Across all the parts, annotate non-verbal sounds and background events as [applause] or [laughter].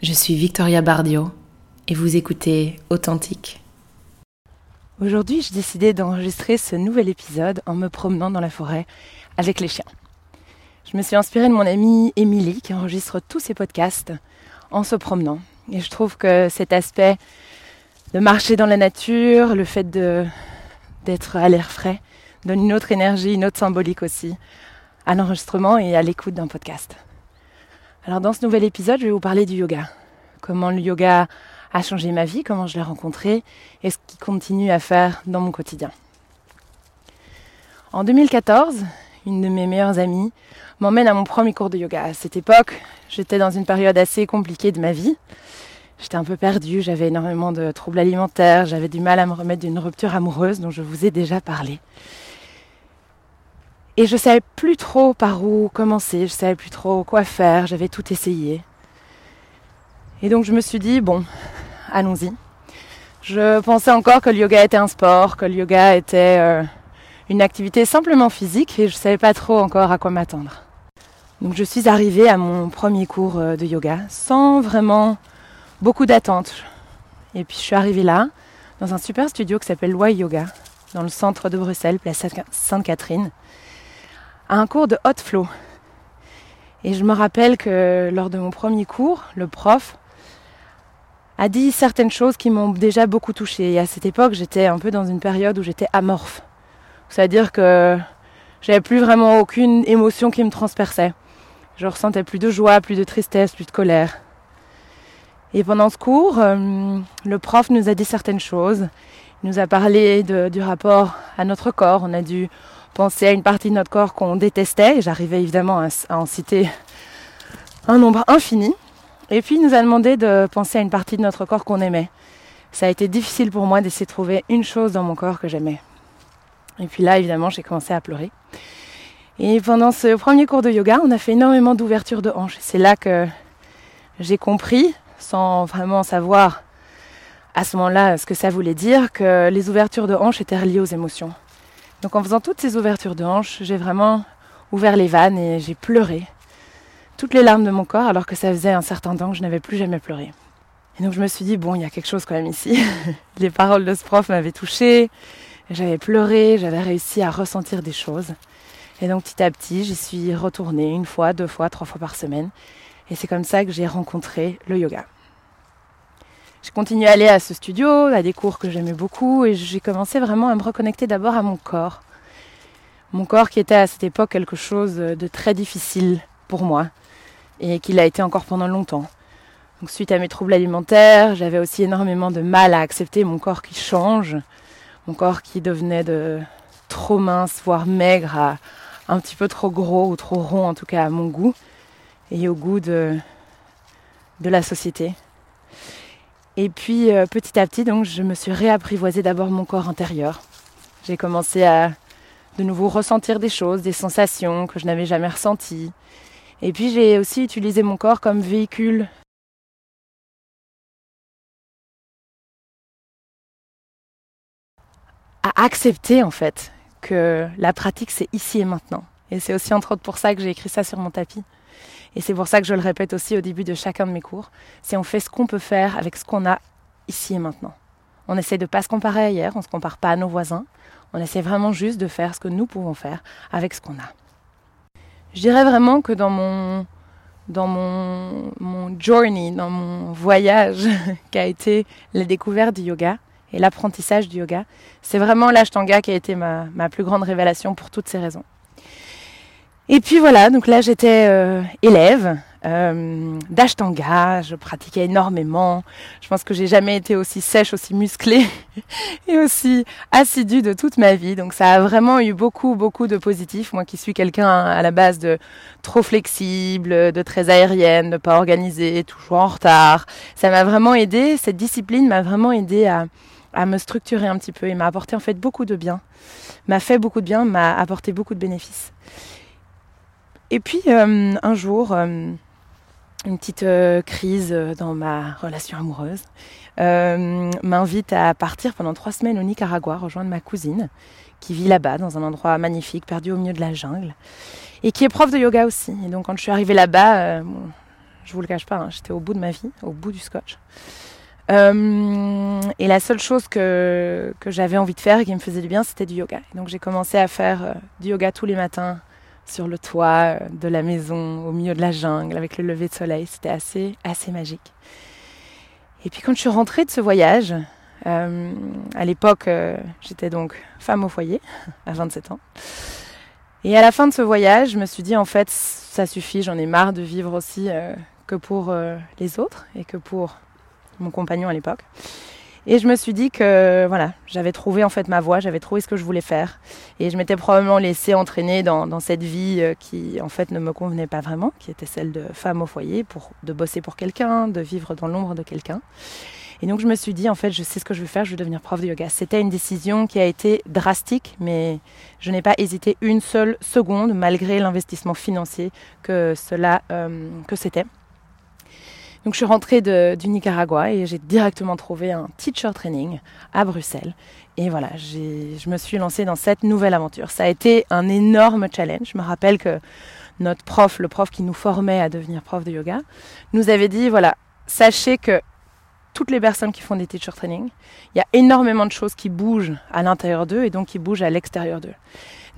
je suis Victoria Bardio et vous écoutez Authentique. Aujourd'hui, j'ai décidé d'enregistrer ce nouvel épisode en me promenant dans la forêt avec les chiens. Je me suis inspirée de mon amie Émilie qui enregistre tous ses podcasts en se promenant. Et je trouve que cet aspect de marcher dans la nature, le fait d'être à l'air frais, donne une autre énergie, une autre symbolique aussi à l'enregistrement et à l'écoute d'un podcast. Alors dans ce nouvel épisode, je vais vous parler du yoga. Comment le yoga a changé ma vie, comment je l'ai rencontré et ce qu'il continue à faire dans mon quotidien. En 2014, une de mes meilleures amies m'emmène à mon premier cours de yoga. À cette époque, j'étais dans une période assez compliquée de ma vie. J'étais un peu perdue, j'avais énormément de troubles alimentaires, j'avais du mal à me remettre d'une rupture amoureuse dont je vous ai déjà parlé. Et je savais plus trop par où commencer, je savais plus trop quoi faire, j'avais tout essayé. Et donc je me suis dit, bon, allons-y. Je pensais encore que le yoga était un sport, que le yoga était euh, une activité simplement physique et je ne savais pas trop encore à quoi m'attendre. Donc je suis arrivée à mon premier cours euh, de yoga sans vraiment beaucoup d'attentes. Et puis je suis arrivée là, dans un super studio qui s'appelle Loy Yoga, dans le centre de Bruxelles, place Sainte-Catherine à un cours de hot flow. Et je me rappelle que lors de mon premier cours, le prof a dit certaines choses qui m'ont déjà beaucoup touchée. Et à cette époque, j'étais un peu dans une période où j'étais amorphe. C'est-à-dire que j'avais plus vraiment aucune émotion qui me transperçait. Je ressentais plus de joie, plus de tristesse, plus de colère. Et pendant ce cours, euh, le prof nous a dit certaines choses. Il nous a parlé du rapport à notre corps. On a dû penser à une partie de notre corps qu'on détestait. J'arrivais évidemment à, en citer un nombre infini. Et puis il nous a demandé de penser à une partie de notre corps qu'on aimait. Ça a été difficile pour moi d'essayer de trouver une chose dans mon corps que j'aimais. Et puis là, évidemment, j'ai commencé à pleurer. Et pendant ce premier cours de yoga, on a fait énormément d'ouverture de hanches. C'est là que j'ai compris, sans vraiment savoir à ce moment-là ce que ça voulait dire, que les ouvertures de hanches étaient reliées aux émotions. Donc en faisant toutes ces ouvertures de hanches, j'ai vraiment ouvert les vannes et j'ai pleuré. Toutes les larmes de mon corps alors que ça faisait un certain temps que je n'avais plus jamais pleuré. Et donc je me suis dit, bon, il y a quelque chose quand même ici. [laughs] les paroles de ce prof m'avaient touchée, j'avais pleuré, j'avais réussi à ressentir des choses. Et donc petit à petit, j'y suis retournée une fois, deux fois, trois fois par semaine. Et c'est comme ça que j'ai rencontré le yoga. J'ai continué à aller à ce studio, à des cours que j'aimais beaucoup, et j'ai commencé vraiment à me reconnecter d'abord à mon corps. Mon corps qui était à cette époque quelque chose de très difficile pour moi, et qui l'a été encore pendant longtemps. Suite à mes troubles alimentaires, j'avais aussi énormément de mal à accepter mon corps qui change, mon corps qui devenait de trop mince, voire maigre, un petit peu trop gros ou trop rond, en tout cas à mon goût, et au goût de, de la société. Et puis euh, petit à petit, donc, je me suis réapprivoisé d'abord mon corps intérieur. J'ai commencé à de nouveau ressentir des choses, des sensations que je n'avais jamais ressenties. Et puis j'ai aussi utilisé mon corps comme véhicule à accepter en fait que la pratique c'est ici et maintenant. Et c'est aussi entre autres pour ça que j'ai écrit ça sur mon tapis. Et c'est pour ça que je le répète aussi au début de chacun de mes cours, c'est on fait ce qu'on peut faire avec ce qu'on a ici et maintenant. On essaie de ne pas se comparer à hier, on ne se compare pas à nos voisins, on essaie vraiment juste de faire ce que nous pouvons faire avec ce qu'on a. Je dirais vraiment que dans mon, dans mon, mon journey, dans mon voyage [laughs] qui a été la découverte du yoga et l'apprentissage du yoga, c'est vraiment l'ashtanga qui a été ma, ma plus grande révélation pour toutes ces raisons. Et puis voilà, donc là j'étais euh, élève euh, d'Ashtanga, je pratiquais énormément. Je pense que j'ai jamais été aussi sèche, aussi musclée [laughs] et aussi assidue de toute ma vie. Donc ça a vraiment eu beaucoup, beaucoup de positifs. Moi qui suis quelqu'un à la base de trop flexible, de très aérienne, de pas organisée, toujours en retard. Ça m'a vraiment aidé. Cette discipline m'a vraiment aidé à, à me structurer un petit peu et m'a apporté en fait beaucoup de bien. M'a fait beaucoup de bien, m'a apporté beaucoup de bénéfices. Et puis euh, un jour, euh, une petite euh, crise dans ma relation amoureuse m'invite à partir pendant trois semaines au Nicaragua, rejoindre ma cousine qui vit là-bas, dans un endroit magnifique, perdu au milieu de la jungle, et qui est prof de yoga aussi. Et donc quand je suis arrivée là-bas, je vous le cache pas, hein, j'étais au bout de ma vie, au bout du scotch. Et la seule chose que, que j'avais envie de faire et qui me faisait du bien, c'était du yoga. donc j'ai commencé à faire du yoga tous les matins sur le toit euh, de la maison, au milieu de la jungle, avec le lever de soleil. C'était assez, assez magique. Et puis quand je suis rentrée de ce voyage, à l'époque, j'étais donc femme au foyer, [laughs] à 27 ans. Et à la fin de ce voyage, je me suis dit, en fait, ça suffit, j'en ai marre de vivre aussi que pour les autres et que pour mon compagnon à l'époque. Et je me suis dit que voilà, j'avais trouvé en fait ma voie, j'avais trouvé ce que je voulais faire. Et je m'étais probablement laissée entraîner dans, cette vie euh, qui en fait ne me convenait pas vraiment, qui était celle de femme au foyer, pour, de bosser pour quelqu'un, de vivre dans l'ombre de quelqu'un. Et donc je me suis dit en fait je sais ce que je veux faire, je veux devenir prof de yoga. C'était une décision qui a été drastique, mais je n'ai pas hésité une seule seconde malgré l'investissement financier que cela euh, que c'était. Donc je suis rentrée du Nicaragua et j'ai directement trouvé un teacher training à Bruxelles. Et voilà, je me suis lancée dans cette nouvelle aventure. Ça a été un énorme challenge. Je me rappelle que notre prof, le prof qui nous formait à devenir prof de yoga, nous avait dit, voilà, sachez que toutes les personnes qui font des teacher training, il y a énormément de choses qui bougent à l'intérieur d'eux et donc qui bougent à l'extérieur d'eux.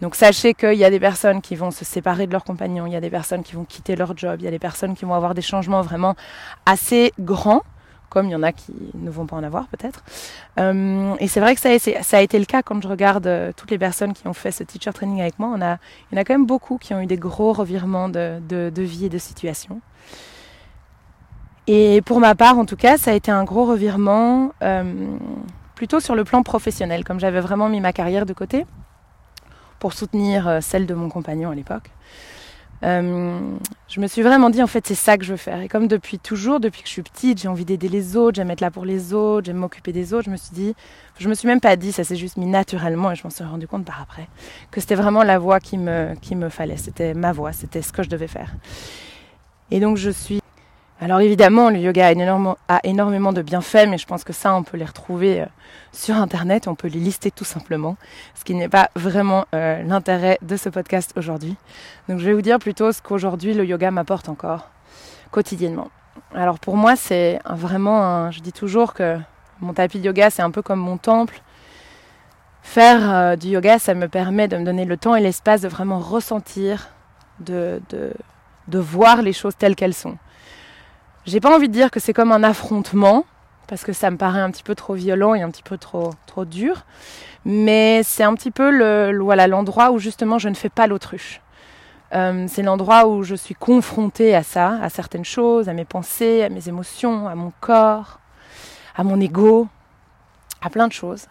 Donc sachez qu'il y a des personnes qui vont se séparer de leurs compagnons, il y a des personnes qui vont quitter leur job, il y a des personnes qui vont avoir des changements vraiment assez grands, comme il y en a qui ne vont pas en avoir peut-être. Euh, et c'est vrai que ça, a été le cas quand je regarde euh, toutes les personnes qui ont fait ce teacher training avec moi. On a, il y en a quand même beaucoup qui ont eu des gros revirements de, de, vie et de situation. Et pour ma part, en tout cas, ça a été un gros revirement euh, plutôt sur le plan professionnel, comme j'avais vraiment mis ma carrière de côté pour soutenir euh, celle de mon compagnon à l'époque. Euh, je me suis vraiment dit en fait c'est ça que je veux faire. Et comme depuis toujours depuis que je suis petite j'ai envie d'aider les autres j'aime être là pour les autres j'aime m'occuper des autres je me suis dit je me suis même pas dit ça s'est juste mis naturellement et je m'en suis rendu compte par après que c'était vraiment la voie qui me qui me fallait. C'était ma voie c'était ce que je devais faire. Et donc je suis alors évidemment, le yoga a, énormément, de bienfaits, mais je pense que ça, on peut les retrouver euh, sur Internet, on peut les lister tout simplement, ce qui n'est pas vraiment euh, l'intérêt de ce podcast aujourd'hui. Donc je vais vous dire plutôt ce qu'aujourd'hui le yoga m'apporte encore quotidiennement. Alors pour moi, c'est vraiment, je dis toujours que mon tapis de yoga, c'est un peu comme mon temple. Faire euh, du yoga, ça me permet de me donner le temps et l'espace de vraiment ressentir, de, de voir les choses telles qu'elles sont. J'ai pas envie de dire que c'est comme un affrontement, parce que ça me paraît un petit peu trop violent et un petit peu trop, trop dur. Mais c'est un petit peu le, voilà, l'endroit où justement je ne fais pas l'autruche. Euh, c'est l'endroit où je suis confrontée à ça, à certaines choses, à mes pensées, à mes émotions, à mon corps, à mon ego, à plein de choses.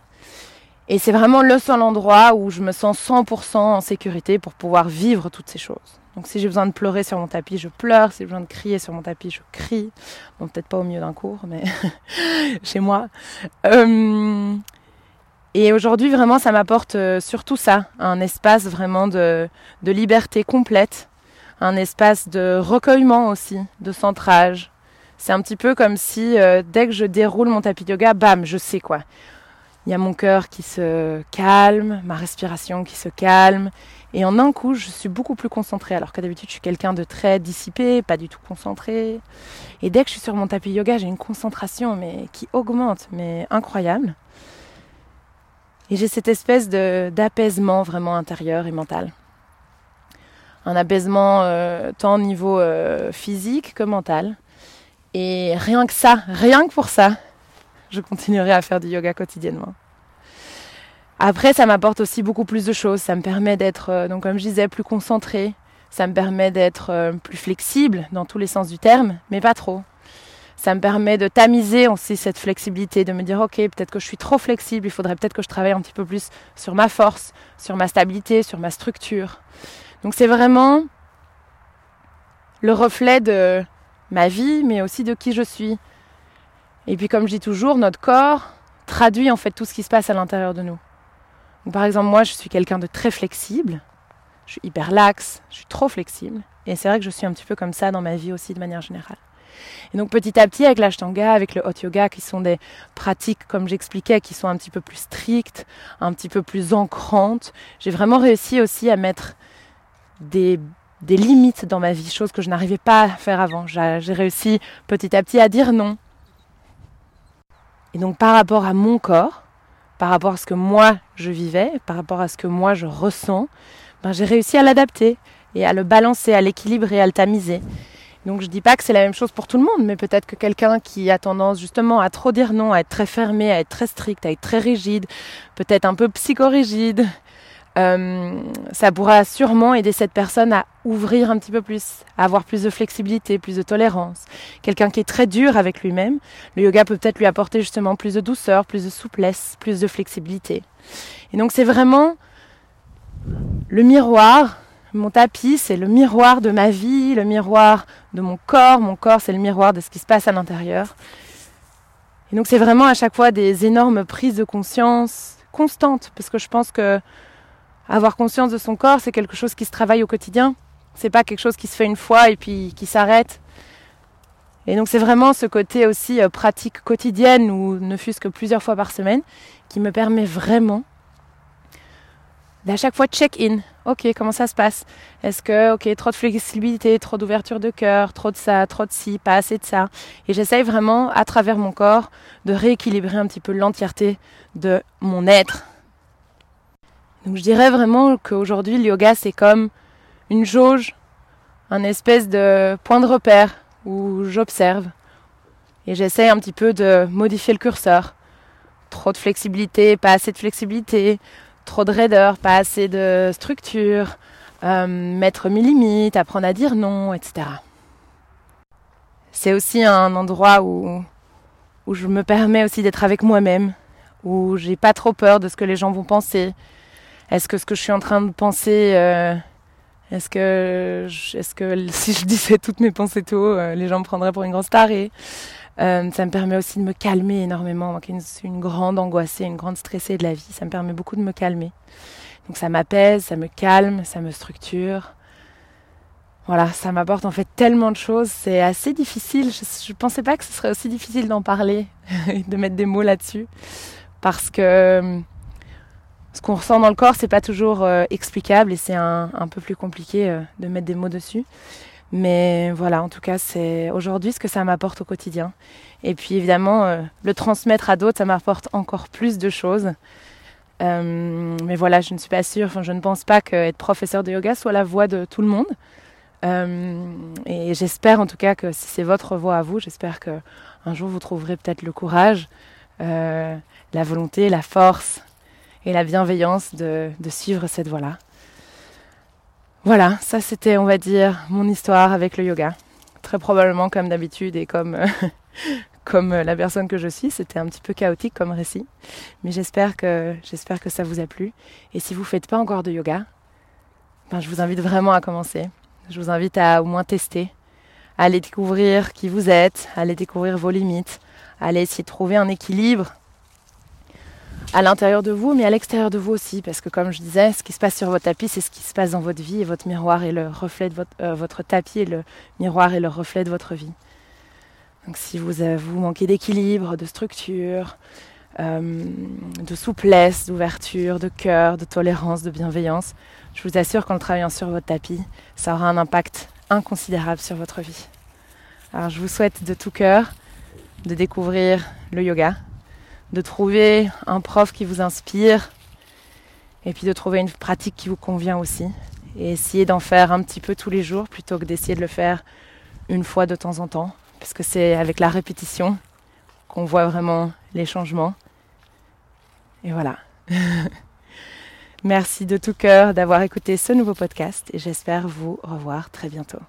Et c'est vraiment le seul endroit où je me sens 100% en sécurité pour pouvoir vivre toutes ces choses. Donc si j'ai besoin de pleurer sur mon tapis, je pleure. Si j'ai besoin de crier sur mon tapis, je crie. Bon, peut-être pas au milieu d'un cours, mais [laughs] chez moi. Euh, et aujourd'hui, vraiment, ça m'apporte euh, surtout ça, un espace vraiment de, de, liberté complète, un espace de recueillement aussi, de centrage. C'est un petit peu comme si euh, dès que je déroule mon tapis yoga, bam, je sais quoi. Il y a mon cœur qui se calme, ma respiration qui se calme, et en un coup, je suis beaucoup plus concentrée, alors que d'habitude, je suis quelqu'un de très dissipé, pas du tout concentré. Et dès que je suis sur mon tapis yoga, j'ai une concentration mais qui augmente, mais incroyable. Et j'ai cette espèce d'apaisement vraiment intérieur et mental. Un apaisement euh, tant au niveau euh, physique que mental. Et rien que ça, rien que pour ça, je continuerai à faire du yoga quotidiennement. Après, ça m'apporte aussi beaucoup plus de choses. Ça me permet d'être, euh, donc comme je disais, plus concentré. Ça me permet d'être euh, plus flexible dans tous les sens du terme, mais pas trop. Ça me permet de tamiser aussi cette flexibilité, de me dire ok, peut-être que je suis trop flexible, il faudrait peut-être que je travaille un petit peu plus sur ma force, sur ma stabilité, sur ma structure. Donc c'est vraiment le reflet de ma vie, mais aussi de qui je suis. Et puis comme je dis toujours, notre corps traduit en fait tout ce qui se passe à l'intérieur de nous par exemple, moi, je suis quelqu'un de très flexible. Je suis hyper laxe, je suis trop flexible. Et c'est vrai que je suis un petit peu comme ça dans ma vie aussi de manière générale. Et donc petit à petit avec l'ashtanga, avec le hot yoga, qui sont des pratiques, comme j'expliquais, qui sont un petit peu plus strictes, un petit peu plus ancrantes, j'ai vraiment réussi aussi à mettre des des limites dans ma vie, choses que je n'arrivais pas à faire avant. J'ai réussi petit à petit à dire non. Et donc par rapport à mon corps, par rapport à ce que moi je vivais, par rapport à ce que moi je ressens, ben, j'ai réussi à l'adapter et à le balancer, à l'équilibrer, à le tamiser. Donc je dis pas que c'est la même chose pour tout le monde, mais peut-être que quelqu'un qui a tendance justement à trop dire non, à être très fermé, à être très strict, à être très rigide, peut-être un peu psychorigide, euh, ça pourra sûrement aider cette personne à ouvrir un petit peu plus, à avoir plus de flexibilité, plus de tolérance. Quelqu'un qui est très dur avec lui-même, le yoga peut peut-être lui apporter justement plus de douceur, plus de souplesse, plus de flexibilité. Et donc c'est vraiment le miroir mon tapis, c'est le miroir de ma vie, le miroir de mon corps. Mon corps, c'est le miroir de ce qui se passe à l'intérieur. Et donc, c'est vraiment à chaque fois des énormes prises de conscience constantes, parce que je pense que avoir conscience de son corps, c'est quelque chose qui se travaille au quotidien. C'est pas quelque chose qui se fait une fois et puis qui s'arrête. Et donc, c'est vraiment ce côté aussi euh, pratique quotidienne, ou ne fût-ce que plusieurs fois par semaine, qui me permet vraiment d'à chaque fois check-in. Ok, comment ça se passe? Est-ce que, ok, trop de flexibilité, trop d'ouverture de cœur, trop de ça, trop de ci, pas assez de ça? Et j'essaye vraiment, à travers mon corps, de rééquilibrer un petit peu l'entièreté de mon être. Donc je dirais vraiment qu'aujourd'hui, le yoga, c'est comme une jauge, un espèce de point de repère où j'observe. Et j'essaye un petit peu de modifier le curseur. Trop de flexibilité, pas assez de flexibilité, trop de raideur, pas assez de structure, euh, mettre mes limites, apprendre à dire non, etc. C'est aussi un endroit où, où je me permets aussi d'être avec moi-même, où j'ai pas trop peur de ce que les gens vont penser. Est-ce que ce que je suis en train de penser, euh, est-ce que, est-ce que [laughs] si je disais toutes mes pensées tôt, euh, les gens me prendraient pour une grosse tarée? Euh, ça me permet aussi de me calmer énormément. Moi, une, une grande angoissée, une grande stressée de la vie, ça me permet beaucoup de me calmer. Donc ça m'apaise, ça me calme, ça me structure. Voilà, ça m'apporte en fait tellement de choses. C'est assez difficile. Je ne pensais pas que ce serait aussi difficile d'en parler [laughs] de mettre des mots là-dessus. Parce que euh, ce qu'on ressent dans le corps, c'est pas toujours euh, explicable et c'est un, peu plus compliqué de mettre des mots dessus. Mais voilà, en tout cas, c'est aujourd'hui ce que ça m'apporte au quotidien. Et puis évidemment, euh, le transmettre à d'autres, ça m'apporte encore plus de choses. Euh, mais voilà, je ne suis pas sûre, enfin, je ne pense pas qu'être professeur de yoga soit la voie de tout le monde. Euh, et j'espère en tout cas que si c'est votre voie à vous, j'espère que un jour vous trouverez peut-être le courage, la volonté, la force et la bienveillance de, suivre cette voie-là. Voilà, ça c'était, on va dire, mon histoire avec le yoga. Très probablement comme d'habitude et comme, [laughs] comme la personne que je suis, c'était un petit peu chaotique comme récit. Mais j'espère que, que ça vous a plu. Et si vous ne faites pas encore de yoga, ben, je vous invite vraiment à commencer. Je vous invite à au moins tester, à aller découvrir qui vous êtes, à aller découvrir vos limites, à aller essayer de trouver un équilibre à l'intérieur de vous, mais à l'extérieur de vous aussi, parce que comme je disais, ce qui se passe sur votre tapis, c'est ce qui se passe dans votre vie, et votre miroir est le reflet de votre, euh, votre tapis, et le miroir est le reflet de votre vie. Donc si vous, euh, vous manquez d'équilibre, de structure, euh, de souplesse, d'ouverture, de cœur, de tolérance, de bienveillance, je vous assure qu'en travaillant sur votre tapis, ça aura un impact inconsidérable sur votre vie. Alors je vous souhaite de tout cœur de découvrir le yoga, de trouver un prof qui vous inspire et puis de trouver une pratique qui vous convient aussi et essayer d'en faire un petit peu tous les jours plutôt que d'essayer de le faire une fois de temps en temps parce que c'est avec la répétition qu'on voit vraiment les changements. Et voilà. [laughs] Merci de tout cœur d'avoir écouté ce nouveau podcast et j'espère vous revoir très bientôt.